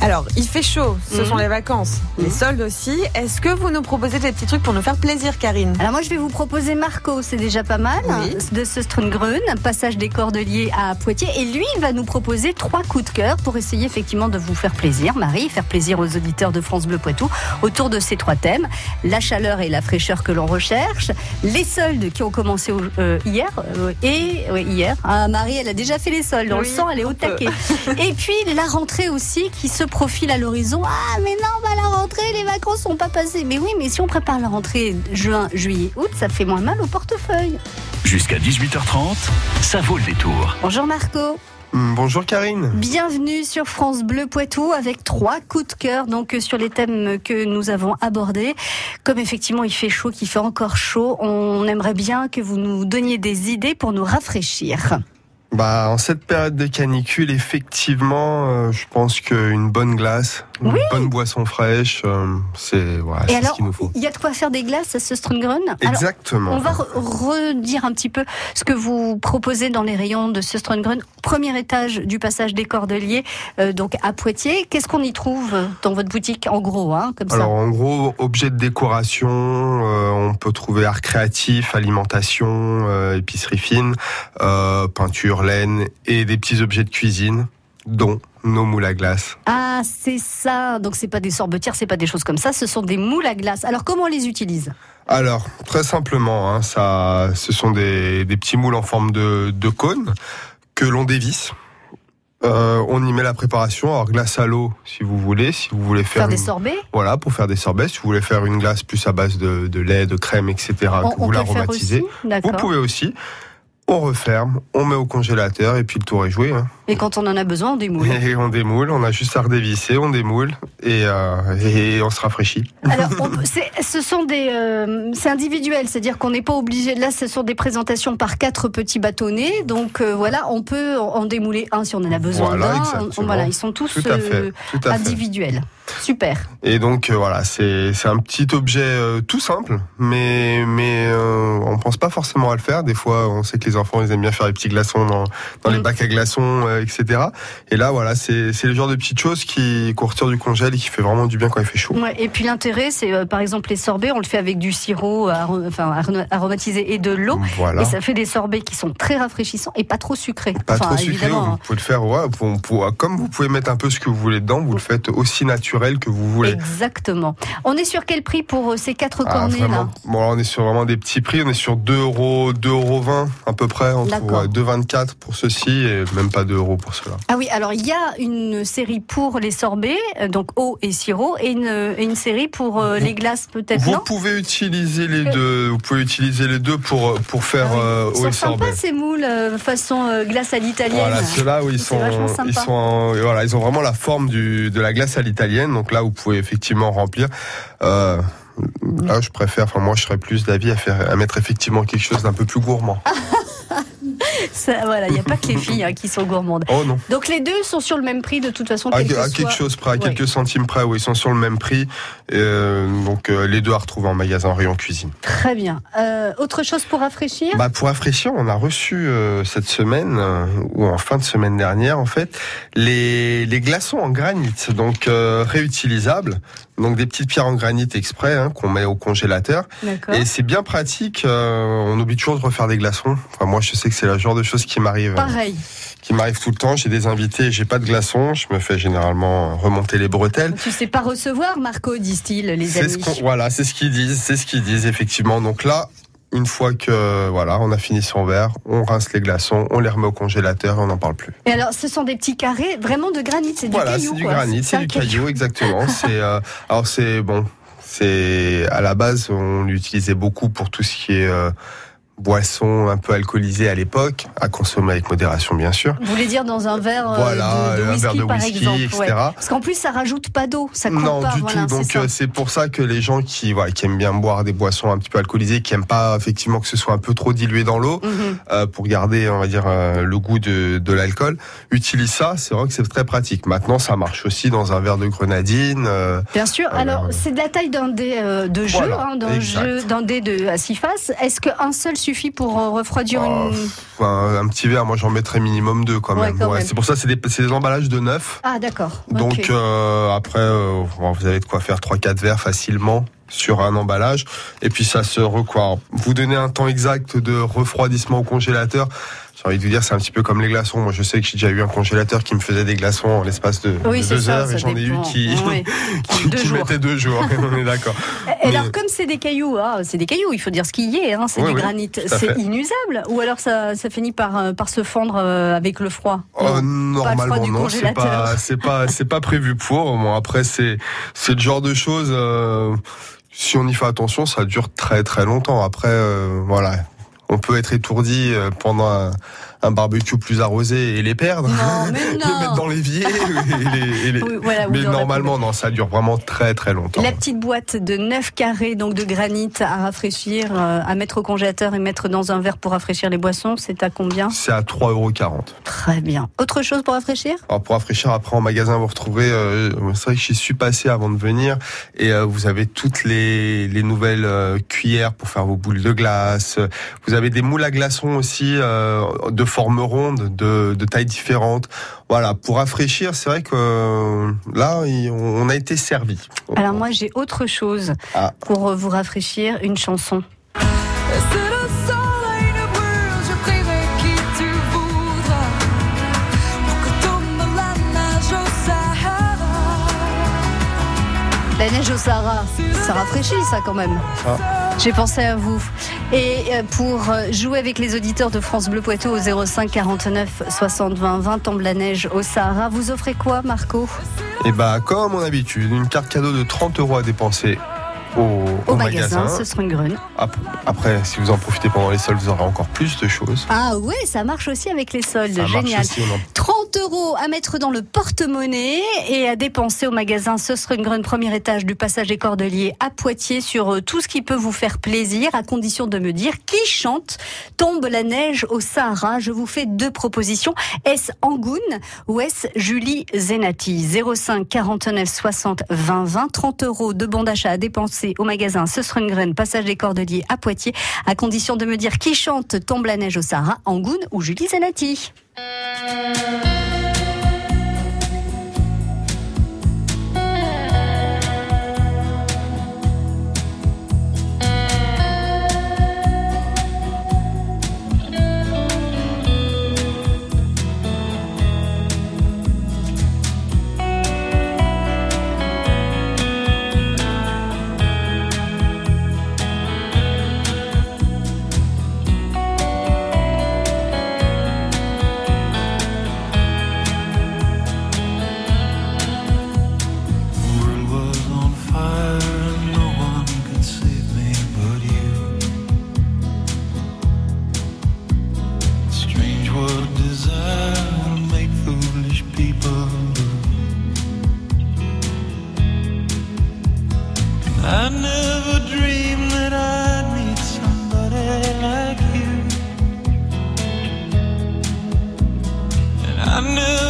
Alors, il fait chaud, ce Mhm. sont les vacances, les soldes aussi. Est-ce que vous nous proposez des petits trucs pour nous faire plaisir, Karine? Alors moi je vais vous proposer Marco, c'est déjà pas mal, Oui. de Sestrungrun, passage des Cordeliers à Poitiers. Et lui, il va nous proposer trois coups de cœur pour essayer effectivement de vous faire plaisir, Marie, faire plaisir aux auditeurs de France Bleu Poitou, autour de ces trois thèmes. La chaleur et la fraîcheur que l'on recherche, les soldes qui ont commencé au- euh, hier, euh, et oui, hier. Ah, Marie, elle a déjà fait les soldes, on Oui, le sent, elle est au taquet. et puis la rentrée aussi qui se profile à l'horizon. Ah mais non, bah, la rentrée, les vacances sont pas passées. Mais oui, mais si on prépare la rentrée juin, juillet, août, ça fait moins mal au portefeuille. Jusqu'à 18h30, ça vaut le détour. Bonjour Marco. Hum, Bonjour Karine. Bienvenue sur France Bleu Poitou avec trois coups de cœur donc euh, sur les thèmes que nous avons abordés. Comme effectivement il fait chaud, qu'il fait encore chaud, on aimerait bien que vous nous donniez des idées pour nous rafraîchir. Bah, en cette période de canicule, effectivement, euh, je pense qu'une bonne glace, une Oui. bonne boisson fraîche, euh, c'est voilà, c'est ce qu'il nous faut. il y a de quoi faire des glaces à ce Strungrun? Alors, Exactement. On va re- redire un petit peu ce que vous proposez dans les rayons de ce Strungrun. Premier étage du passage des Cordeliers, euh, donc à Poitiers. Qu'est-ce qu'on y trouve dans votre boutique, en gros, hein, comme Alors ça en gros, objet de décoration, euh, on peut trouver art créatif, alimentation, euh, épicerie fine, euh, peinture, laine et des petits objets de cuisine, dont nos moules à glace. Ah, c'est ça. Donc c'est pas des sorbetières, c'est pas des choses comme ça. Ce sont des moules à glace. Alors comment on les utilise? Alors, très simplement, hein, ça, ce sont des, des petits moules en forme de, de cône que l'on dévisse. Euh, on y met la préparation, alors glace à l'eau si vous voulez, si vous voulez faire, Faire des une- sorbets voilà pour faire des sorbets, si vous voulez faire une glace plus à base de, de lait, de crème, etc. On, que on vous l'aromatisez, vous pouvez aussi. On referme, on met au congélateur et puis le tour est joué. hein. Et quand on en a besoin, on démoule. Et on démoule, on a juste à redévisser, on démoule et, euh, et on se rafraîchit. Alors, on ce sont des, euh, c'est individuel, c'est-à-dire qu'on n'est pas obligé. Là, ce sont des présentations par quatre petits bâtonnets, donc euh, voilà, on peut en démouler un si on en a besoin Voilà, d'un. Voilà, ils sont tous Tout à fait, tout à fait. Super. Et donc euh, voilà, c'est c'est un petit objet euh, tout simple, mais mais euh, on pense pas forcément à le faire. Des fois, on sait que les enfants ils aiment bien faire les petits glaçons dans, dans les Mm. bacs à glaçons, euh, etc. Et là voilà, c'est c'est le genre de petites choses qui qu'on retire du congèle et qui fait vraiment du bien quand il fait chaud. Ouais, et puis l'intérêt, c'est par exemple les sorbets, on le fait avec du sirop enfin, aro- aromatisé et de l'eau. Voilà. Et ça fait des sorbets qui sont très rafraîchissants et pas trop sucrés. Pas Enfin, trop sucré, évidemment, vous hein. pouvez le faire, ouais, comme vous pouvez mettre un peu ce que vous voulez dedans, vous le faites aussi naturel que vous voulez. Exactement. On est sur quel prix pour euh, ces quatre Ah, cornets là bon, on est sur vraiment des petits prix, on est sur 2 euros, 2 euros 20 à peu près, entre ouais, 2,24 pour ceci et même pas 2 euros pour cela. Ah oui, alors il y a une série pour les sorbets, euh, donc eau et sirop, et une, une série pour euh, Vous- les glaces peut-être, Vous non pouvez utiliser les Que- deux. Vous pouvez utiliser les deux pour pour faire Ah oui. euh, eau et sorbet. ces moules euh, façon euh, glace à l'italienne. Voilà, ceux-là où ils sont, ils sont, en- voilà, ils ont vraiment la forme du de la glace à l'italienne. Donc là, vous pouvez effectivement remplir. Euh, là, je préfère. Enfin, moi, je serais plus d'avis à faire à mettre effectivement quelque chose d'un peu plus gourmand. Ça, voilà, il n'y a pas que les filles hein, qui sont gourmandes. Oh non. Donc les deux sont sur le même prix de toute façon. À, quel que à soit- quelque chose près, à Ouais. quelques centimes près, où ils sont sur le même prix. Euh, donc euh, les deux à retrouver en magasin rayon cuisine. Très bien. Euh, autre chose pour rafraîchir? Bah pour rafraîchir, on a reçu cette semaine ou en fin de semaine dernière en fait les, les glaçons en granit, donc réutilisables, donc des petites pierres en granit exprès hein, qu'on met au congélateur. Et c'est bien pratique. on oublie toujours de refaire des glaçons. Enfin moi je sais que c'est le genre de choses qui m'arrive, euh, Pareil. qui m'arrive tout le temps. J'ai des invités, j'ai pas de glaçons, je me fais généralement remonter les bretelles. Tu sais pas recevoir, Marco, disent-ils, les amis. ce voilà, c'est ce qu'ils disent, c'est ce qu'ils disent effectivement. Donc là, une fois que voilà, on a fini son verre, on rince les glaçons, on les remet au congélateur et on n'en parle plus. Et alors, ce sont des petits carrés vraiment de granit, c'est du voilà, caillou. c'est du quoi. granit, c'est du caillou, exactement. c'est euh, alors c'est bon, c'est à la base on l'utilisait beaucoup pour tout ce qui est euh, boisson un peu alcoolisée à l'époque, à consommer avec modération bien sûr. Vous voulez dire dans un verre euh, Voilà, de, de un whisky, verre de par whisky, exemple. etc. ouais. Parce qu'en plus, ça rajoute pas d'eau, ça coule Non, pas. du voilà, tout. Donc c'est euh, c'est pour ça que les gens qui voilà, qui aiment bien boire des boissons un petit peu alcoolisées, qui aiment pas effectivement que ce soit un peu trop dilué dans l'eau, Mhm. euh, pour garder on va dire euh, le goût de, de l'alcool, utilisent ça. C'est vrai que c'est très pratique. Maintenant, ça marche aussi dans un verre de grenadine. euh, Bien sûr. Alors, c'est de la taille d'un dé euh, de jeu, Voilà, hein, d'un jeu, d'un dé de à six faces. Est-ce qu'un seul suffit pour euh, refroidir Oh, une. Enfin, un petit verre, moi j'en mettrais minimum deux quand même. Ouais. C'est pour ça, c'est des, c'est des emballages de neuf. Ah, d'accord. Donc euh, après, euh, vous avez de quoi faire 3-4 verres facilement sur un emballage. Et puis ça se recoire. Vous donnez un temps exact de refroidissement au congélateur. J'ai envie de vous dire, c'est un petit peu comme les glaçons. Moi, je sais que j'ai déjà eu un congélateur qui me faisait des glaçons en l'espace de, Oui, de c'est deux ça, heures. ça et j'en ai eu qui, Oui. qui, Deux qui mettaient deux jours. On est d'accord. Et Mais- alors, comme c'est des cailloux, ah, c'est des cailloux, il faut dire ce qu'il y est, hein, c'est Oui, du granit, c'est inusable Ou alors ça, ça finit par, euh, par se fondre euh, avec le froid Oh, Non. Froid normalement non, c'est pas c'est pas c'est pas prévu pour. Bon après c'est c'est le genre de choses euh, si on y fait attention, ça dure très très longtemps. Après euh, voilà, on peut être étourdi euh, pendant un, un barbecue plus arrosé et les perdre. Non, mais les non. mettre dans l'évier et les, et les- Oui, voilà, mais normalement non, ça dure vraiment très très longtemps. La petite boîte de 9 carrés donc de granit à rafraîchir, euh, à mettre au congélateur et mettre dans un verre pour rafraîchir les boissons, c'est à combien? C'est à 3,40€. Très bien. Autre chose pour rafraîchir? Alors pour rafraîchir après en magasin vous retrouverez euh, c'est vrai que j'y suis passé avant de venir et euh, vous avez toutes les, les nouvelles euh, cuillères pour faire vos boules de glace vous avez des moules à glaçons aussi euh, de forme ronde de, de tailles différentes voilà pour rafraîchir c'est vrai que euh, là on a été servi Alors moi j'ai autre chose Ah. pour vous rafraîchir, une chanson. La neige au Sahara, ça rafraîchit ça quand même. Ah. J'ai pensé à vous. Et euh, pour euh, jouer avec les auditeurs de France Bleu Poitou au 05 49 60 20 20, tombe la neige au Sahara, vous offrez quoi Marco? Et bah comme en habitude une carte cadeau de 30 euros à dépenser au, Au, au magasin, magasin ce sera une grune. Ap- après si vous en profitez pendant les soldes vous aurez encore plus de choses Ah ouais, ça marche aussi avec les soldes, Ça génial. aussi, on en 30 euros à mettre dans le porte-monnaie et à dépenser au magasin Ce sera une grande premier étage du passage des Cordeliers à Poitiers sur euh, tout ce qui peut vous faire plaisir à condition de me dire qui chante Tombe la neige au Sahara. Je vous fais deux propositions. Est-ce Angoun ou est-ce Julie Zenati 05 49 60 20 20 30 euros de bon d'achat à dépenser au magasin graine passage des Cordeliers à Poitiers à condition de me dire qui chante Tombe la neige au Sahara Angoun ou Julie Zenati. I knew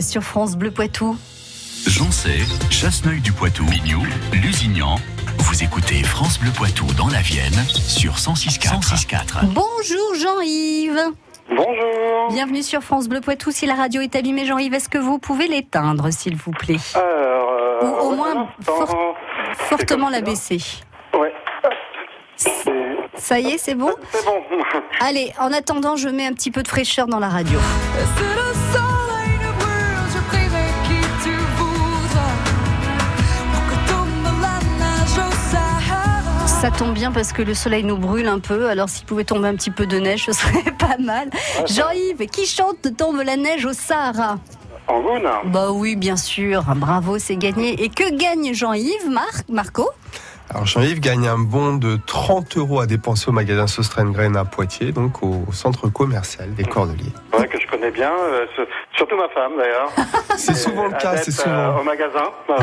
Sur France Bleu Poitou. Joncé, Chasseneuil du Poitou, Mignou, Lusignan. Vous écoutez France Bleu Poitou dans la Vienne sur 106.4. 106.4. Bonjour Jean-Yves. Bonjour. Bienvenue sur France Bleu Poitou. Si la radio est allumée, Jean-Yves, est-ce que vous pouvez l'éteindre, s'il vous plaît? Alors, euh, Ou au moins Fortement la baisser. Ouais. C'est Ça y est, c'est bon? C'est bon. Allez, en attendant, je mets un petit peu de fraîcheur dans la radio. Ça tombe bien parce que le soleil nous brûle un peu, alors s'il pouvait tomber un petit peu de neige, ce serait pas mal. Jean-Yves, qui chante Tombe la neige au Sahara En Goune Bah oui, bien sûr, bravo, c'est gagné. Et que gagne Jean-Yves, Marc, Marco Alors Jean-Yves gagne un bon de 30 euros à dépenser au magasin Sostrengren à Poitiers, donc au centre commercial des Cordeliers. Ouais, que je connais bien, euh, surtout ma femme d'ailleurs. C'est souvent le cas, c'est euh, souvent. au magasin. Euh,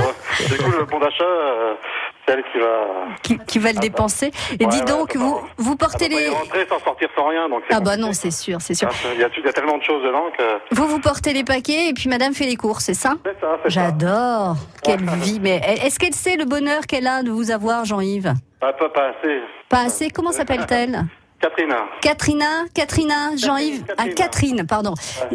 du coup, le bon d'achat, euh, c'est elle qui va. qui, qui va le dépenser. Et Ouais, dis ouais, donc, vous, va. vous portez pas y les... rentrer sans sortir sans rien, donc Ah bah compliqué. non, c'est sûr, c'est sûr. Ah, Il y, a, il y a tellement de choses dedans que. Vous, vous portez les paquets et puis madame fait les courses, c'est ça C'est ça, c'est ça. J'adore. Quelle vie. Mais est-ce qu'elle sait le bonheur qu'elle a de vous avoir, Jean-Yves? Ah, pas, pas assez. Pas assez. Comment s'appelle-t-elle? Catherine. Katrina, Katrina, Jean-Yves, ah Catherine. Catherine, pardon.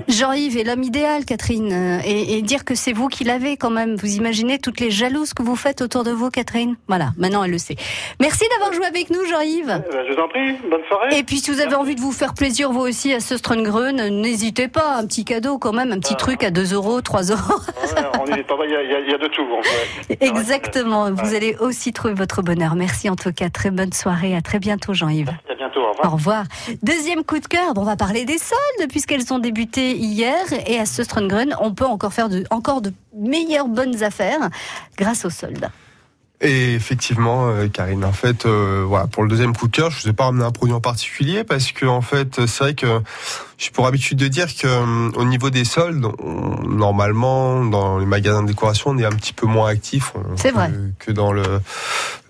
Jean-Yves est l'homme idéal, Catherine, Euh, et, et dire que c'est vous qui l'avez quand même. Vous imaginez toutes les jalouses que vous faites autour de vous, Catherine Voilà, maintenant elle le sait. Merci d'avoir joué avec nous, Jean-Yves. Eh ben, je vous en prie, bonne soirée. Et puis si vous avez envie de vous faire plaisir vous aussi à ce n'hésitez pas, un petit cadeau quand même, un petit truc à 2 euros, 3 euros. Ouais, on est pas il y, a- il y a- il y a de tout. Exactement, vous allez aussi trouver votre bonheur. Merci en tout cas, très bonne soirée, à très bientôt Jean-Yves. À bientôt, au revoir. Au revoir. Deuxième coup de cœur, bon, on va parler des soldes puisqu'elles ont débuté hier et à ce Strungrun, on peut encore faire de, encore de meilleures bonnes affaires grâce aux soldes. Et effectivement, euh, Karine, en fait, euh, voilà, pour le deuxième coup de cœur, je vous ai pas ramené un produit en particulier parce que en fait, c'est vrai que j'ai pour habitude de dire que euh, au niveau des soldes, on- normalement, dans les magasins de décoration, on est un petit peu moins actif que, que dans le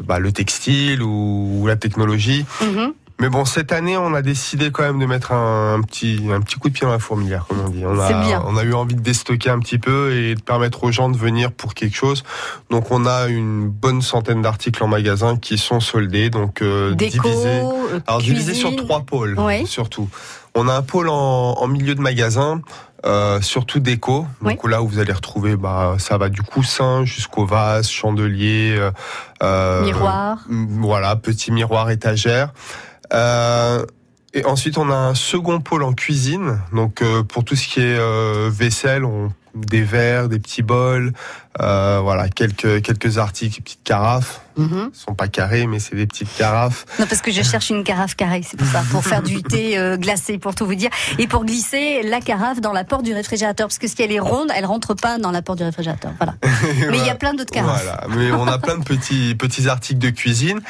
bah, le textile ou, ou la technologie. Mhm. Mais bon, cette année, on a décidé quand même de mettre un, un petit un petit coup de pied dans la fourmilière, comme on dit. On a bien. on a eu envie de déstocker un petit peu et de permettre aux gens de venir pour quelque chose. Donc, on a une bonne centaine d'articles en magasin qui sont soldés, donc euh, Déco, divisés. euh, Alors divisé sur trois pôles, Oui. surtout. On a un pôle en, en milieu de magasin, euh, surtout déco. Donc là où vous allez retrouver, bah, ça va du coussin jusqu'au vase, chandelier, euh, euh, Miroir. m- Voilà, petit miroir étagère. Euh, et ensuite, on a un second pôle en cuisine. Donc euh, pour tout ce qui est euh, vaisselle, on des verres, des petits bols, euh, voilà, quelques quelques articles, petites carafes. Mhm. Ils sont pas carrés, mais c'est des petites carafes. Non, parce que je cherche une carafe carrée, c'est pour ça, pour faire du thé euh, glacé, pour tout vous dire, et pour glisser la carafe dans la porte du réfrigérateur, parce que si elle est ronde, elle rentre pas dans la porte du réfrigérateur. Voilà. Mais il y a plein d'autres carafes. Voilà, mais on a plein de petits petits articles de cuisine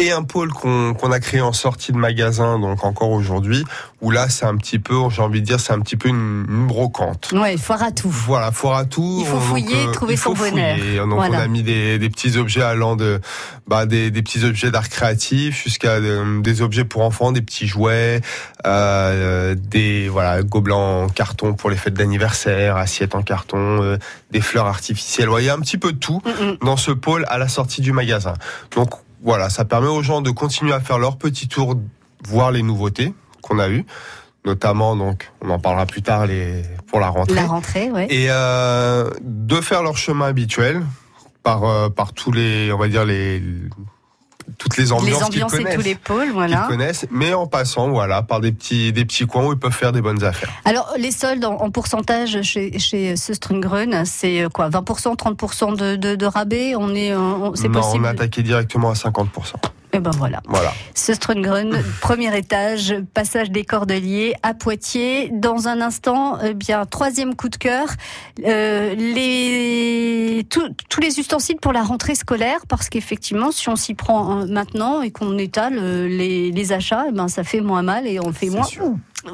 et un pôle qu'on a créé en sortie de magasin, donc encore aujourd'hui, où là c'est un petit peu, j'ai envie de dire, c'est un petit peu une, une brocante. Ouais, foire à tout. Voilà, foire à tout. Il faut Donc, fouiller, trouver il faut son bonheur. fouiller. Donc Voilà. on a mis des, des petits objets allant de bah, des, des petits objets d'art créatif jusqu'à euh, des objets pour enfants, des petits jouets, euh, des voilà gobelins en carton pour les fêtes d'anniversaire, assiettes en carton, euh, des fleurs artificielles. Ouais, Il y a un petit peu de tout Mm, mm. dans ce pôle à la sortie du magasin. Donc voilà, ça permet aux gens de continuer à faire leur petit tour, voir les nouveautés qu'on a eues, notamment donc on en parlera plus tard les pour la rentrée. La rentrée, ouais. et euh, de faire leur chemin habituel par euh, par tous les on va dire les toutes les ambiances Les ambiances et tous les pôles, voilà. connaissent. Mais en passant voilà par des petits des petits coins où ils peuvent faire des bonnes affaires. Alors, les soldes en, en pourcentage chez, chez Söstrungrun, c'est euh, quoi 20%, 30% de, de, de rabais? On est, c'est possible on a attaqué directement à 50% Et ben voilà. voilà Söstrungrun, premier étage, passage des Cordeliers à Poitiers. Dans un instant, eh bien troisième coup de cœur, euh, les tous- tous les ustensiles pour la rentrée scolaire, parce qu'effectivement, si on s'y prend euh, maintenant et qu'on étale euh, les, les achats, eh ben ça fait moins mal et on fait moins. sûr.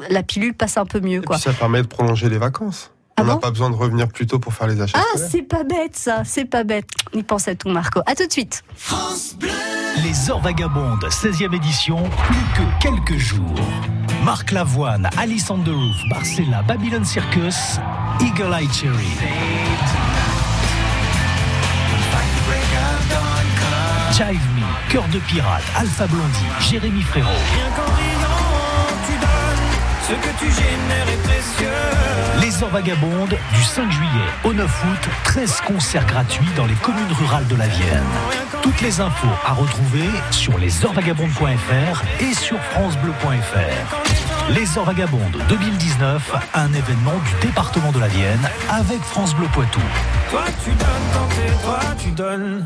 La pilule passe un peu mieux, et quoi. puis ça permet de prolonger les vacances Ah on n'a bon pas besoin de revenir plus tôt pour faire les achats Ah, c'est pas bête ça, c'est pas bête. Il pense à tout, Marco. À tout de suite. France Bleu. Les Heures Vagabondes, 16e édition, plus que quelques jours. Marc Lavoine, Alice on the Barcella, Babylon Circus, Eagle Eye Cherry. Jive Me, Cœur de Pirate, Alpha Blondie, Jérémy Frérot. Rien qu'en tu donnes. Ce que tu génères est précieux. Les Heures Vagabondes, du 5 juillet au 9 août, 13 concerts gratuits dans les communes rurales de la Vienne. Toutes les infos à retrouver sur lesheurtvagabondes.fr et sur francebleu.fr. Les Heures Vagabondes 2019, un événement du département de la Vienne avec France Bleu Poitou. Toi tu donnes toi tu donnes.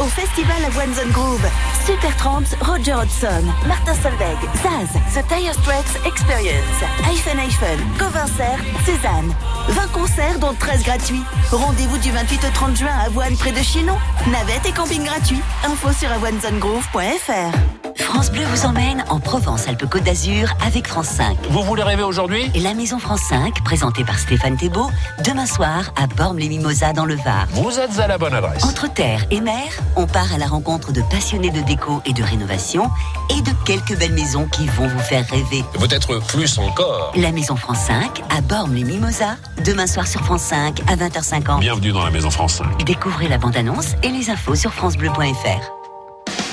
Au festival Avoine Zone Groove. Super Tramps, Roger Hodgson, Martin Solveig, Zaz, The Tire Straits Experience, Hyphen Hyphen, Covincer, Cézanne. 20 concerts dont 13 gratuits. Rendez-vous du 28 au 30 juin à Avoine près de Chinon. Navette et camping gratuit. Info sur avoinezonegroove.fr. France Bleu vous emmène en Provence-Alpes-Côte d'Azur avec France 5. Vous voulez rêver aujourd'hui? Et la Maison France 5, présentée par Stéphane Thébault, demain soir à Bormes-les-Mimosas dans le Var. Vous êtes à la bonne adresse. Entre terre et mer, on part à la rencontre de passionnés de déco et de rénovation et de quelques belles maisons qui vont vous faire rêver. Peut-être plus encore. La Maison France 5 à Bormes-les-Mimosas, demain soir sur France 5 à 20h50. Bienvenue dans la Maison France 5. Découvrez la bande-annonce et les infos sur francebleu.fr.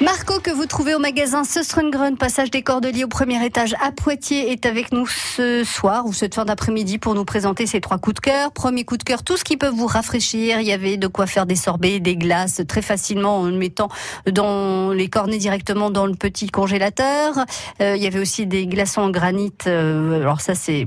Marco, que vous trouvez au magasin Söstrengren, passage des Cordeliers au premier étage à Poitiers, est avec nous ce soir ou cette fin d'après-midi pour nous présenter ses trois coups de cœur. Premier coup de cœur, tout ce qui peut vous rafraîchir. Il y avait de quoi faire des sorbets, des glaces très facilement en mettant dans les cornets directement dans le petit congélateur. Euh, il y avait aussi des glaçons en granit. euh, alors ça, c'est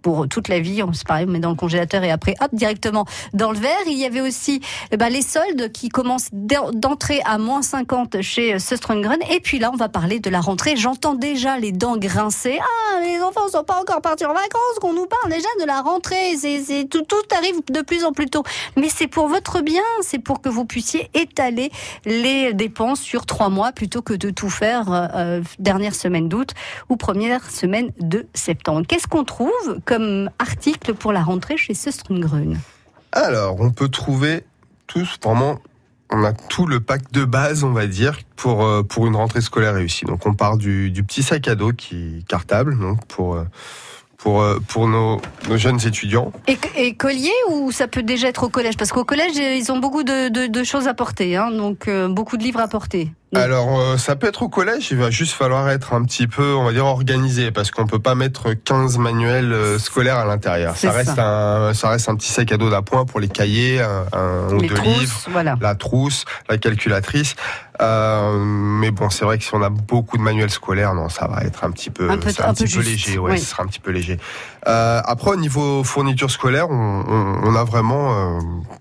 pour toute la vie, c'est pareil, on met dans le congélateur et après, hop, directement dans le verre. Il y avait aussi eh ben, les soldes qui commencent d'en- d'entrer à moins 50 chez Söstrengren. Et puis là, on va parler de la rentrée. J'entends déjà les dents grincer. Ah, les enfants sont pas encore partis en vacances, qu'on nous parle déjà de la rentrée. C'est, tout arrive de plus en plus tôt. Mais c'est pour votre bien, c'est pour que vous puissiez étaler les dépenses sur trois mois plutôt que de tout faire euh, euh, dernière semaine d'août ou première semaine de septembre. Qu'est-ce qu'on trouve comme article pour la rentrée chez Söstrengren Alors, on peut trouver tous vraiment. On a tout le pack de base, on va dire, pour euh, pour une rentrée scolaire réussie. Donc, on part du, petit sac à dos qui cartable, donc pour euh, pour euh, pour nos, jeunes étudiants. Et, collier ou ça peut déjà être au collège? Parce qu'au collège, ils ont beaucoup de, choses à porter, hein, donc beaucoup de livres à porter. Alors, euh, ça peut être au collège, il va juste falloir être un petit peu, on va dire, organisé, parce qu'on peut pas mettre 15 manuels euh, scolaires à l'intérieur. Ça reste un, ça reste un petit sac à dos d'appoint pour les cahiers, un, un ou deux trousses, livres, voilà. la trousse, la calculatrice. Euh, mais bon, c'est vrai que si on a beaucoup de manuels scolaires, non, ça va être un petit peu, Un peu- un petit peu léger, ouais, oui. ce sera un petit peu léger. Euh, après, au niveau fourniture scolaire, on, on- on a vraiment euh,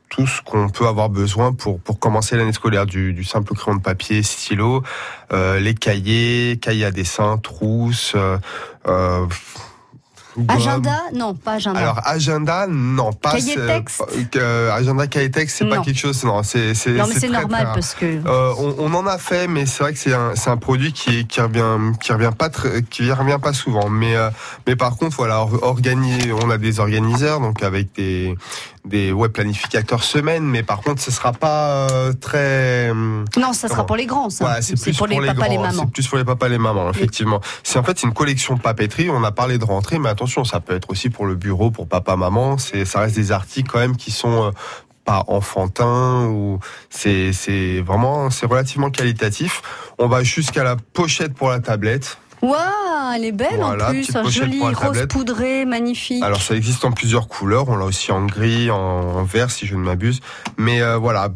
tout ce qu'on peut avoir besoin pour pour commencer l'année scolaire, du, du simple crayon de papier, stylo, euh, les cahiers, cahiers à dessin, trousses. Euh, euh, gomme. Agenda Non, pas agenda. Alors agenda, non, pas Cahier texte euh, agenda cahier texte, c'est pas quelque chose. Non, c'est c'est non, mais c'est normal très parce que. Euh, on, on en a fait, mais c'est vrai que c'est un, c'est un produit qui, qui revient, qui revient pas très, qui revient pas souvent. Mais, euh, mais par contre, voilà, or- organi- on a des organiseurs, donc avec des, des ouais, planificateurs semaine, mais par contre, ce sera pas euh, très. hum, Non, ça sera pour les grands, ça. voilà, c'est plus pour les papas, les grands, mamans. C'est plus pour les papas, les mamans, effectivement. C'est en fait c'est une collection papeterie. On a parlé de rentrée, mais attention, ça peut être aussi pour le bureau, pour papa, maman. C'est, ça reste des articles quand même qui sont euh, pas enfantins ou c'est, c'est vraiment, c'est relativement qualitatif. On va jusqu'à la pochette pour la tablette. Waouh, elle est belle Voilà, en plus, un joli rose tablette. poudré, magnifique. Alors ça existe en plusieurs couleurs. On l'a aussi en gris, en, en vert, si je ne m'abuse. Mais euh, voilà.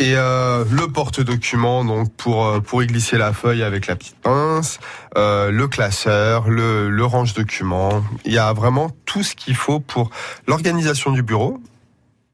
Et euh, le porte-document, donc pour euh, pour y glisser la feuille avec la petite pince, euh, le classeur, le, le range-document. Il y a vraiment tout ce qu'il faut pour l'organisation du bureau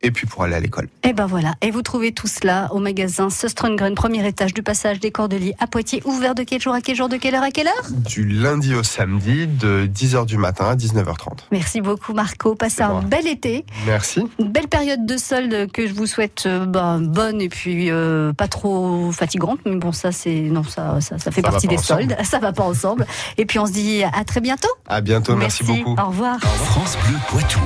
et puis pour aller à l'école. Et ben voilà. Et vous trouvez tout cela au magasin Söstrengren, premier étage du passage des Cordeliers à Poitiers, ouvert de quel jour à quel jour, de quelle heure à quelle heure? Du lundi au samedi, de 10h du matin à 19h30. Merci beaucoup Marco. Passez un bel été. Merci. Une belle période de solde que je vous souhaite euh, ben, bonne et puis euh, pas trop fatigante. Mais bon, ça c'est non ça ça, ça fait Ça partie des ensemble. soldes. Ça va pas ensemble. Et puis on se dit à très bientôt. À bientôt, merci beaucoup. Au revoir. France Bleu Poitou.